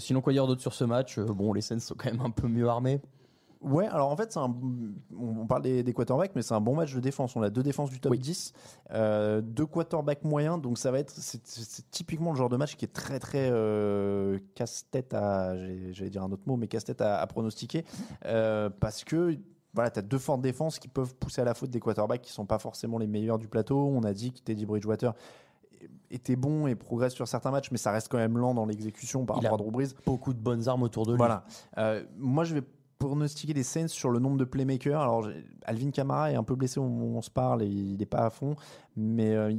Sinon, quoi dire d'autre sur ce match? Bon, les Saints sont quand même un peu mieux armés. Ouais, alors en fait, un, on parle des, des quarterbacks, mais c'est un bon match de défense. On a deux défenses du top Oui. 10, euh, deux quarterbacks moyens, donc ça va être, c'est, typiquement le genre de match qui est très très euh, casse-tête à, j'allais dire un autre mot, mais casse-tête à, à pronostiquer, euh, parce que voilà, tu as deux fortes défenses qui peuvent pousser à la faute des quarterbacks qui sont pas forcément les meilleurs du plateau. On a dit que Teddy Bridgewater était bon et progresse sur certains matchs, mais ça reste quand même lent dans l'exécution par Il a rapport à Drew Brees. Beaucoup de bonnes armes autour de lui. Voilà. Euh, moi, je vais pronostiquer les Saints sur le nombre de playmakers. Alors, Alvin Kamara est un peu blessé, on, on se parle et il n'est pas à fond, mais euh,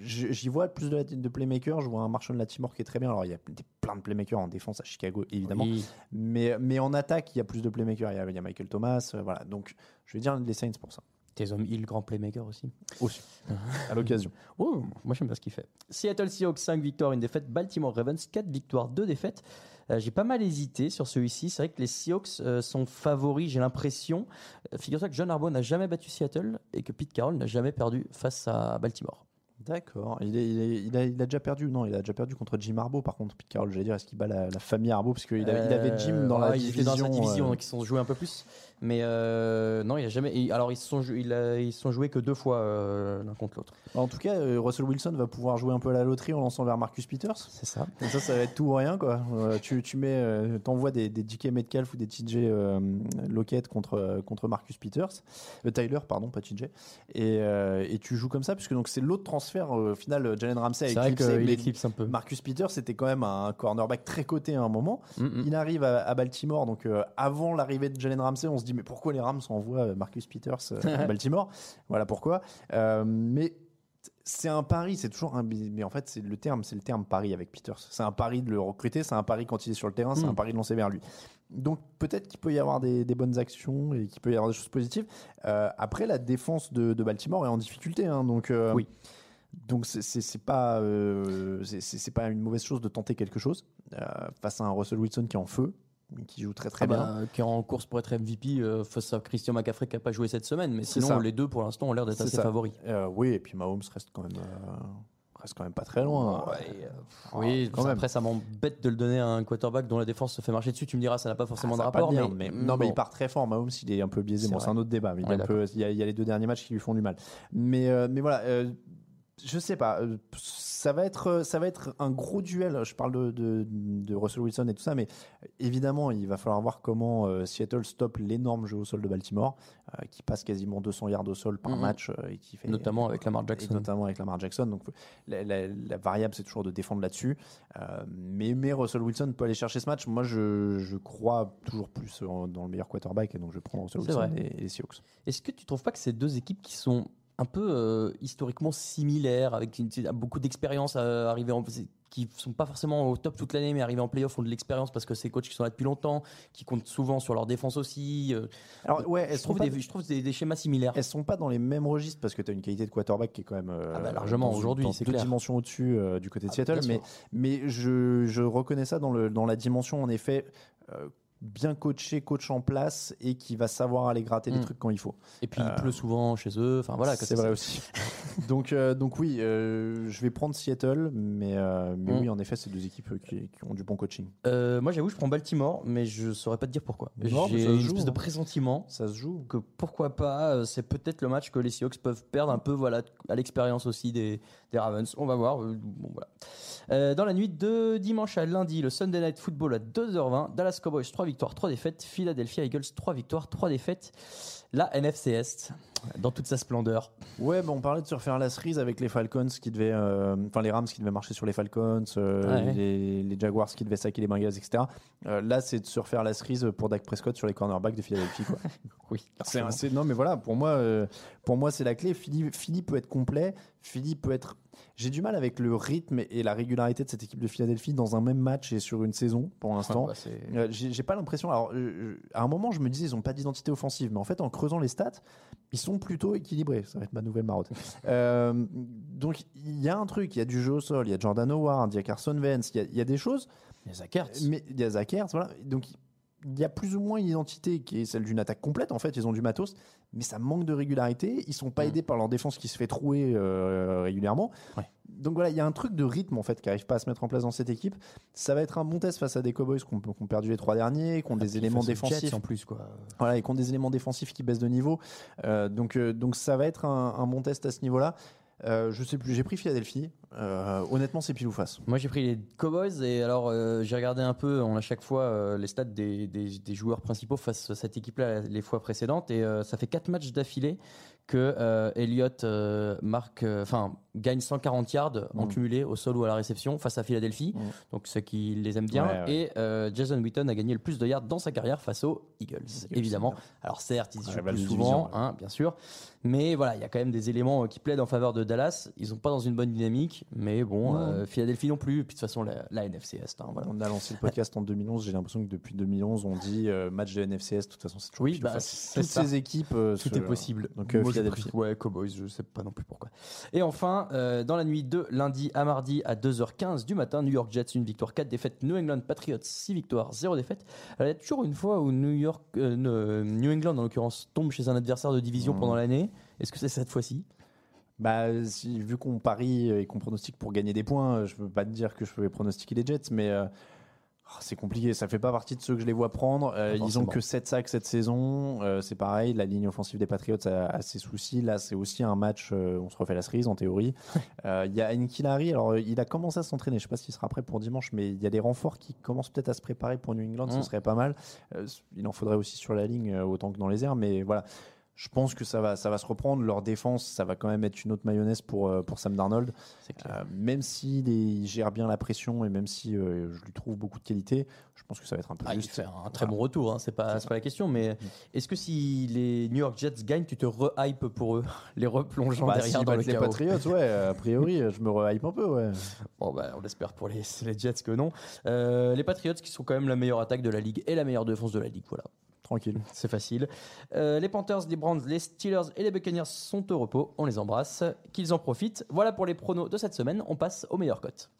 j'y vois plus de, de playmakers. Je vois un Marshall Latimore qui est très bien. Alors, il y a des- plein de playmakers en défense à Chicago, évidemment, Oui. mais, mais en attaque, il y a plus de playmakers. Il y a, il y a Michael Thomas, euh, voilà. Donc, je vais dire les Saints pour ça. Taysom Hill, grand playmaker aussi. Aussi. à l'occasion. Oh, moi j'aime bien ce qu'il fait. Seattle Seahawks 5 victoires, une défaite. Baltimore Ravens 4 victoires, 2 défaites. Euh, j'ai pas mal hésité sur celui-ci. C'est vrai que les Seahawks euh, sont favoris, j'ai l'impression. Euh, Figure-toi que John Harbaugh n'a jamais battu Seattle et que Pete Carroll n'a jamais perdu face à Baltimore. D'accord. Il, a, il a déjà perdu. Non, il a déjà perdu contre Jim Harbaugh. Par contre, Pete Carroll, j'allais dire, est-ce qu'il bat la, la famille Harbaugh? Parce qu'il avait Jim dans la division. dans sa division, donc ils sont joués un peu plus. Mais euh, non, il a jamais. il- alors ils se sont, jou- il a- ils se sont joués que deux fois euh, l'un contre l'autre. En tout cas, euh, Russell Wilson va pouvoir jouer un peu à la loterie en lançant vers Marcus Peters. C'est ça. Et ça, ça va être tout ou rien, quoi. Euh, tu, tu mets, euh, t'envoies des, des DK Metcalf ou des TJ euh, Lockett contre, euh, contre Marcus Peters, Euh, Tyler, pardon, pas TJ. Et, euh, et tu joues comme ça, puisque donc c'est l'autre transfert euh, au final. euh, Jalen Ramsey a C'est vrai éclipsé, qu'il mais éclipse un peu. Marcus Peters, c'était quand même un cornerback très coté à un moment. Mm, mm. Il arrive à, à Baltimore, donc euh, avant l'arrivée de Jalen Ramsey, on se dit mais pourquoi les Rams envoient euh, Marcus Peters euh, à Baltimore? Voilà pourquoi. Euh, mais c'est un pari, c'est toujours un. Mais en fait, c'est le terme, c'est le terme pari avec Peters. C'est un pari de le recruter, c'est un pari quand il est sur le terrain, c'est Mm. un pari de lancer vers lui. Donc peut-être qu'il peut y avoir des, des bonnes actions et qu'il peut y avoir des choses positives. Euh, après, la défense de, de Baltimore est en difficulté, hein, donc. euh, Oui. Donc c'est- pas euh, c'est- pas une mauvaise chose de tenter quelque chose euh, face à un Russell Wilson qui est en feu, qui joue très très Ah bien. bah, qui est en course pour être MVP euh, face à Christian McCaffrey qui n'a pas joué cette semaine. Mais sinon, ça. les deux pour l'instant ont l'air d'être assez ça. favoris. Euh, oui, et puis Mahomes reste quand même euh, reste quand même pas très loin. Oui, quand ça- même. après ça m'embête de le donner à un quarterback dont la défense se fait marcher dessus. Tu me diras, ça n'a pas forcément Ah, de rapport. bien, mais, non, mais il part très fort. Mahomes, il est un peu biaisé. C'est Bon, c'est un autre débat. mais il, Ouais, est un peu- il y a, il y a les deux derniers matchs qui lui font du mal. Mais, euh, mais voilà, euh, je sais pas. euh, ça va être, ça va être un gros duel. Je parle de, de, de Russell Wilson et tout ça, mais évidemment, il va falloir voir comment euh, Seattle stoppe l'énorme jeu au sol de Baltimore, euh, qui passe quasiment 200 yards au sol par Mhm. match euh, et qui fait Notamment avec Lamar Jackson. notamment avec Lamar Jackson. Donc la, la- la variable, c'est toujours de défendre là-dessus. Euh, mais, mais Russell Wilson peut aller chercher ce match. Moi, je, je crois toujours plus dans le meilleur quarterback et donc je prends Russell Wilson vrai. et, et les Seahawks. Est-ce que tu trouves pas que ces deux équipes qui sont un peu euh, historiquement similaires, avec une- beaucoup d'expérience à arriver en qui sont pas forcément au top toute l'année, mais arrivés en playoff ont de l'expérience parce que c'est coachs qui sont là depuis longtemps, qui comptent souvent sur leur défense aussi. euh, Alors ouais, je elles trouve, des, je trouve des, des schémas similaires. elles sont pas dans les mêmes registres parce que tu as une qualité de quarterback qui est quand même euh, Ah bah, largement, aujourd'hui, c'est deux clair. dimensions au-dessus euh, du côté de Ah, Seattle. bien Mais, mais je, je reconnais ça dans, le, dans la dimension en effet. Euh, bien coaché, coach en place et qui va savoir aller gratter les Mm. trucs quand il faut. Et puis Euh, il pleut souvent chez eux. Enfin voilà. c'est vrai aussi. donc, euh, donc oui, euh, je vais prendre Seattle, mais, euh, mais Mm. oui, en effet, c'est deux équipes euh, qui, qui ont du bon coaching. Euh, moi j'avoue, je prends Baltimore, mais je saurais pas te dire pourquoi. J'ai une joue, espèce de hein. pressentiment Ça se joue. que pourquoi pas, euh, c'est peut-être le match que les Seahawks peuvent perdre un peu voilà, à l'expérience aussi des, des Ravens. On va voir. euh, Bon, voilà. Euh, dans la nuit de dimanche à lundi, le Sunday Night Football à 2h20, Dallas Cowboys 3 victoires, 3 défaites, Philadelphia Eagles 3 victoires, 3 défaites. La NFC Est, dans toute sa splendeur. Ouais, bah, on parlait de se refaire la cerise avec les Falcons qui devaient, euh, enfin les Rams qui devaient marcher sur les Falcons, euh, Ouais. les, les Jaguars qui devaient saquer les Bengals, etc. Euh, là, c'est de se refaire la cerise pour Dak Prescott sur les cornerbacks de Philadelphie. Quoi. Oui, C'est c'est- non, mais voilà, pour moi, pour moi, c'est la clé. Philly, Philly peut être complet. Philly peut être. J'ai du mal avec le rythme et la régularité de cette équipe de Philadelphie dans un même match et sur une saison pour l'instant. Euh, J'ai j'ai pas l'impression. Alors, euh, à un moment, je me disais, ils ont pas d'identité offensive, mais en fait, en creusant les stats, ils sont plutôt équilibrés. Ça va être ma nouvelle marotte. Euh, donc, il y a un truc, il y a du jeu au sol, il y a Jordan Howard, il y a Carson Wentz, il y a- il y, a des choses. Il y a Zach Ertz. Mais il y a Zach Ertz, voilà. Donc, il y a plus ou moins une identité qui est celle d'une attaque complète. En fait, ils ont du matos, mais ça manque de régularité. Ils sont pas Mm. aidés par leur défense qui se fait trouer euh, régulièrement. Ouais. Donc voilà, il y a un truc de rythme en fait qui n'arrive pas à se mettre en place dans cette équipe. Ça va être un bon test face à des Cowboys qui ont, perdu les trois derniers, qui ont des Puis éléments défensifs en plus quoi. voilà, et qui ont des éléments défensifs qui baissent de niveau. Euh, donc, euh, donc ça va être un, un bon test à ce niveau-là. Euh, je sais plus, j'ai pris Philadelphie. Euh, honnêtement, c'est pile ou face. Moi j'ai pris les Cowboys et alors euh, j'ai regardé un peu, on a chaque fois les stats des, des- des joueurs principaux face à cette équipe-là les fois précédentes et ça fait quatre matchs d'affilée que Elliott marque, enfin gagne 140 yards en Mm. cumulé au sol ou à la réception face à Philadelphie, Mm. donc ceux qui les aiment bien. Ouais, ouais. Et euh, Jason Witten a gagné le plus de yards dans sa carrière face aux Eagles, évidemment. Alors certes, ils y jouent Rival plus souvent, ouais. hein, bien sûr, mais voilà, il y a quand même des éléments euh, qui plaident en faveur de Dallas. Ils sont pas dans une bonne dynamique. Mais bon, euh, Philadelphie non plus. Et puis de toute façon, la, la NFC Est. hein, voilà. On a lancé le podcast en 2011. J'ai l'impression que depuis 2011, on dit euh, match de NFCS. De toute façon, c'est toujours Oui, bah, Toutes ces équipes. Tout est possible. Donc, Moi, Philadelphie. Ouais, Cowboys, je sais pas non plus pourquoi. Et enfin, euh, dans la nuit de lundi à mardi à 2h15 du matin, New York Jets, une victoire, 4 défaites. New England Patriots, 6 victoires, 0 défaites. Alors, il y a toujours une fois où New York, euh, ne- New England en l'occurrence, tombe chez un adversaire de division Mhm. pendant l'année. Est-ce que c'est cette fois-ci? Bah, si- vu qu'on parie et qu'on pronostique pour gagner des points, euh, je peux pas te dire que je peux pronostiquer les Jets, mais euh, oh, c'est compliqué. Ça fait pas partie de ceux que je les vois prendre. Euh, Pas ils ont que 7 sacs cette saison. Euh, c'est pareil, la ligne offensive des Patriots a, a ses soucis. Là, c'est aussi un match, euh, on se refait la cerise en théorie. Il y a Nkilari, alors il a commencé à s'entraîner. Je sais pas s'il sera prêt pour dimanche, mais il y a des renforts qui commencent peut-être à se préparer pour New England. Ce Mm. serait pas mal. Il en faudrait aussi sur la ligne autant que dans les airs, mais voilà. Je pense que ça va, ça va se reprendre. Leur défense, ça va quand même être une autre mayonnaise pour, euh, pour Sam Darnold. Euh, même s'il il gère bien la pression et même si euh, je lui trouve beaucoup de qualité, je pense que ça va être un peu Ah, il juste. fait un très bon retour, hein, c'est pas, pas la question, mais Mm. est-ce que si les New York Jets gagnent, tu te re-hype pour eux, les replongeant Bah, derrière s'ils dans le les Patriots, ouais, a priori, je me rehype un peu, ouais. Bon, bah, on espère pour les, les Jets que non. Euh, les Patriots qui sont quand même la meilleure attaque de la ligue et la meilleure défense de la ligue, voilà. Tranquille. C'est facile. Euh, les Panthers, les Browns, les Steelers et les Buccaneers sont au repos. On les embrasse. Qu'ils en profitent. Voilà pour les pronos de cette semaine. On passe aux meilleures cotes.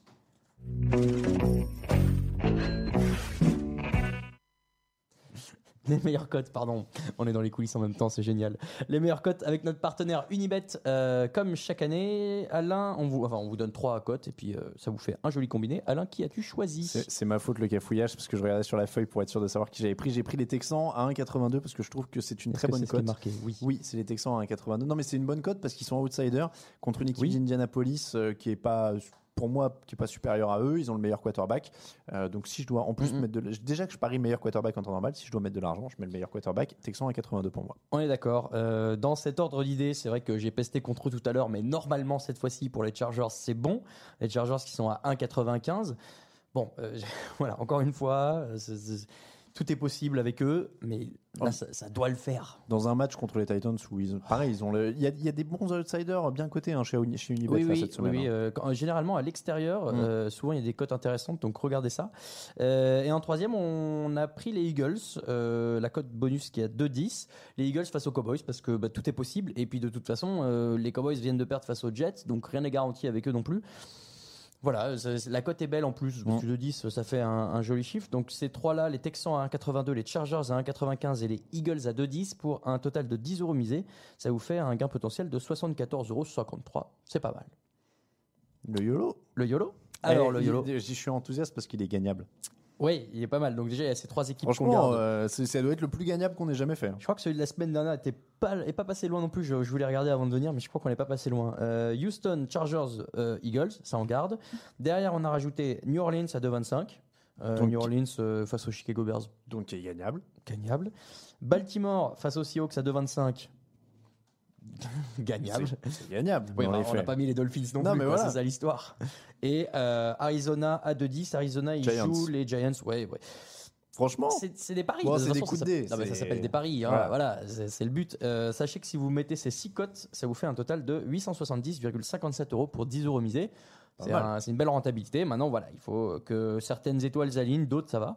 Les meilleures cotes, pardon. On est dans les coulisses en même temps, c'est génial. Les meilleures cotes avec notre partenaire Unibet. Euh, comme chaque année, Alain, on vous, enfin, on vous donne trois cotes et puis euh, ça vous fait un joli combiné. Alain, qui as-tu choisi? C'est ma faute le cafouillage parce que je regardais sur la feuille pour être sûr de savoir qui j'avais pris. J'ai pris les Texans à 1,82 parce que je trouve que c'est une très bonne cote. marqué? Oui. Oui, c'est les Texans à 1,82. Non, mais c'est une bonne cote parce qu'ils sont outsiders contre une équipe Oui. d'Indianapolis euh, qui est pas, pour moi, qui est pas supérieure à eux. Ils ont le meilleur quarterback. Euh, donc si je dois en plus Mhm. mettre de, déjà que je parie meilleur quarterback en temps normal, si je dois mettre de l'argent, je mets le meilleur quarterback. Texans à 1,82 pour moi. On est d'accord. Euh, dans cet ordre d'idée, c'est vrai que j'ai pesté contre eux tout à l'heure, mais normalement, cette fois-ci, pour les Chargers, c'est bon. Les Chargers qui sont à 1,95. Bon, euh, voilà, encore une fois, tout est possible avec eux, mais là, Oh. ça, ça doit le faire. Dans un match contre les Titans où ils, pareil, ils ont le, il y a, il y a des bons outsiders bien cotés hein, chez, Uni- chez Unibet Oui, oui, cette semaine. oui, hein. euh, quand- généralement à l'extérieur, Mm. euh, souvent il y a des cotes intéressantes, donc regardez ça. Euh, et en troisième, on a pris les Eagles, la cote bonus qui est à 2,10. Les Eagles face aux Cowboys, parce que bah, tout est possible. Et puis de toute façon, les Cowboys viennent de perdre face aux Jets, donc rien n'est garanti avec eux non plus. Voilà, la cote est belle en plus, parce que de 10, ça fait un, un joli chiffre. Donc ces trois-là, les Texans à 1,82, les Chargers à 1,95 et les Eagles à 2,10 pour un total de 10 euros misés. Ça vous fait un gain potentiel de 74,53 euros. C'est pas mal. Le YOLO. Le YOLO Alors, Eh, le YOLO. Je suis enthousiaste parce qu'il est gagnable. Oui, il est pas mal. Donc, déjà, il y a ces trois équipes qu'on Franchement, garde. euh, c'est- ça doit être le plus gagnable qu'on ait jamais fait. hein. Je crois que celui de la semaine dernière était pas, est pas passé loin non plus. Je, je voulais regarder avant de venir, mais je crois qu'on n'est pas passé loin. Euh, Houston, Chargers, euh, Eagles, ça en garde. Derrière, on a rajouté New Orleans à 2,25. Euh, Donc- New Orleans euh, face aux Chicago Bears, Donc, il est gagnable. gagnable. Baltimore face aux Seahawks à 2,25. gagnable. C'est- gagnable. Oui, bah, on n'a pas mis les Dolphins non, Non, plus, mais voilà. c'est ça l'histoire. Et euh, Arizona à 2,10. Arizona, ils Giants. jouent les Giants. Ouais, ouais. Franchement, C'est des paris. Bon, de c'est des coups ça de dés, s'appelle- Non, mais ça s'appelle des paris. hein, Voilà. Voilà, c'est c'est le but. Euh, sachez que si vous mettez ces 6 cotes, ça vous fait un total de 870,57 euros pour 10 euros misés. C'est un- une belle rentabilité. Maintenant, voilà, il faut que certaines étoiles s'alignent, d'autres ça va.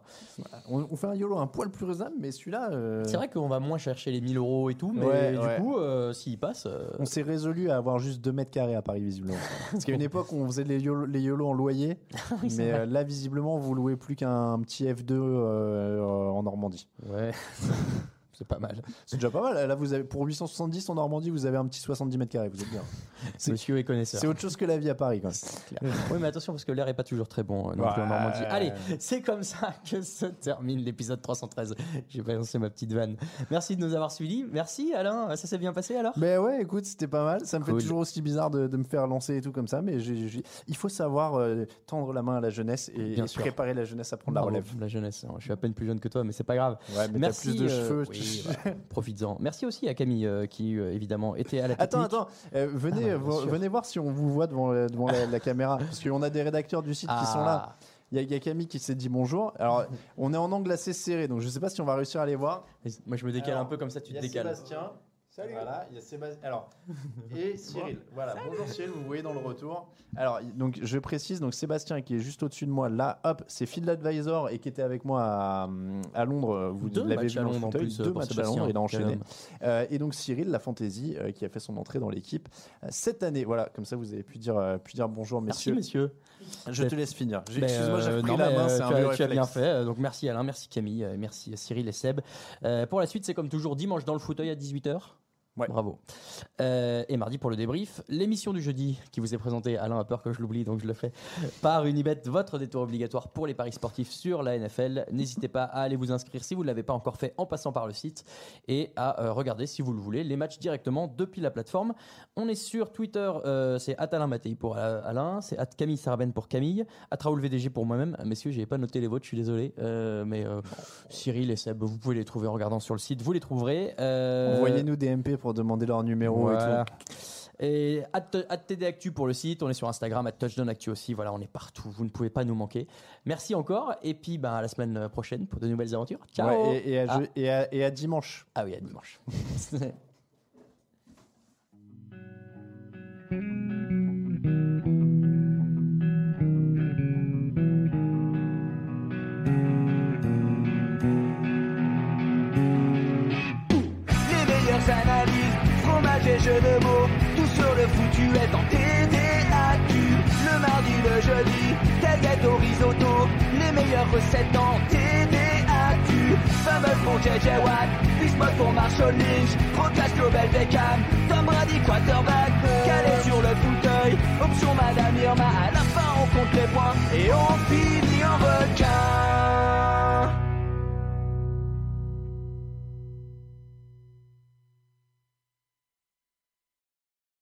on, on fait un YOLO un poil plus raisonnable, mais celui-là, euh, C'est vrai qu'on va moins chercher les 1000 euros et tout, mais Ouais, du ouais. coup, euh, s'il passe. euh, on s'est résolu à avoir juste 2 mètres carrés à Paris, visiblement. Parce qu'à une époque, on faisait les YOLO, les YOLO en loyer, oui, c'est mais là, visiblement, vous louez plus qu'un petit F2 euh, en Normandie. Ouais, c'est pas mal. C'est déjà pas mal. Là, vous avez, pour 870 en Normandie, vous avez un petit 70 mètres carrés. Vous êtes bien. C'est- Monsieur est connaisseur. C'est autre chose que la vie à Paris, quand même. Clair. Oui, mais attention parce que l'air est pas toujours très bon euh, non plus en. Normandie. Allez, c'est comme ça que se termine l'épisode 313. J'ai balancé ma petite vanne. Merci de nous avoir suivis. Merci Alain. Ça s'est bien passé alors? Mais ouais, écoute, c'était pas mal. Ça me Cool. fait toujours aussi bizarre de, de me faire lancer et tout comme ça, mais j'ai- j'ai- il faut savoir euh, tendre la main à la jeunesse et, Bien et sûr. préparer la jeunesse à prendre la relève. La jeunesse. Je suis à peine plus jeune que toi, mais c'est pas grave. Ouais, mais t'as Merci. plus de euh, cheveux. oui, voilà. Profites-en. Merci aussi à Camille euh, qui euh, évidemment était à la Attends, technique. attends, euh, venez, Ah, bien vo- sûr. venez voir si on vous voit devant, la- devant la, la caméra. Parce qu'on a des rédacteurs du site qui sont là. Ah. Il y, a- il y a Camille qui s'est dit bonjour. Alors, on est en angle assez serré, donc je sais pas si on va réussir à les voir. Moi je me décale Alors, un peu comme ça, tu te décales. Sébastien. Salut. Voilà, il y a Sébastien. Alors, et Cyril. Voilà, bonjour Cyril, vous voyez dans le retour. Alors, donc je précise, donc Sébastien qui est juste au-dessus de moi, là, hop, c'est Phil Advisor et qui était avec moi à, à Londres. Vous Deux l'avez matchs vu à Londres en plus, deux pour matchs à Londres, il a enchaîné. Euh, et donc Cyril, la fantaisie, euh, qui a fait son entrée dans l'équipe euh, cette année. Voilà, comme ça vous avez pu dire, euh, pu dire bonjour, Merci, messieurs. messieurs. Je te laisse finir. Ben, Excuse-moi, j'ai euh, non, la main, euh, c'est un tu, tu as bien fait. Euh, Donc merci Alain, merci Camille, euh, merci Cyril et Seb. Euh, pour la suite, c'est comme toujours dimanche dans le fauteuil à 18h. Ouais. Bravo. Euh, et mardi pour le débrief. L'émission du jeudi qui vous est présentée, Alain a peur que je l'oublie donc je le fais, par Unibet, votre détour obligatoire pour les paris sportifs sur la NFL. N'hésitez pas à aller vous inscrire si vous ne l'avez pas encore fait en passant par le site et à euh, regarder si vous le voulez les matchs directement depuis la plateforme. On est sur Twitter, euh, c'est Alain Mattei pour Alain, c'est Camille Sarben pour Camille, Raoul VDG pour moi-même. Messieurs, j'ai pas noté les vôtres, je suis désolé, mais Cyril et Seb, vous pouvez les trouver en regardant sur le site, vous les trouverez. Envoyez-nous des MP pour demander leur numéro voilà. et tout. Et at, at TD Actu pour le site, on est sur Instagram, at Touchdown Actu aussi, voilà, on est partout, vous ne pouvez pas nous manquer. Merci encore, et puis ben, à la semaine prochaine pour de nouvelles aventures. Ciao Ouais, et, et à, Ah. je- et à- et à dimanche. Ah oui, à dimanche. jeux de mots, tout sur le foutu est en TDAQ. Le mardi, le jeudi, tailgate au risotto, les meilleures recettes en TDAQ. Fumble pour JJ Watt, Bismuth pour Marshall Lynch, Procast Global Beckham, Tom Brady quarterback, calé sur le fauteuil, option Madame Irma, à la fin on compte les points et on finit en requin.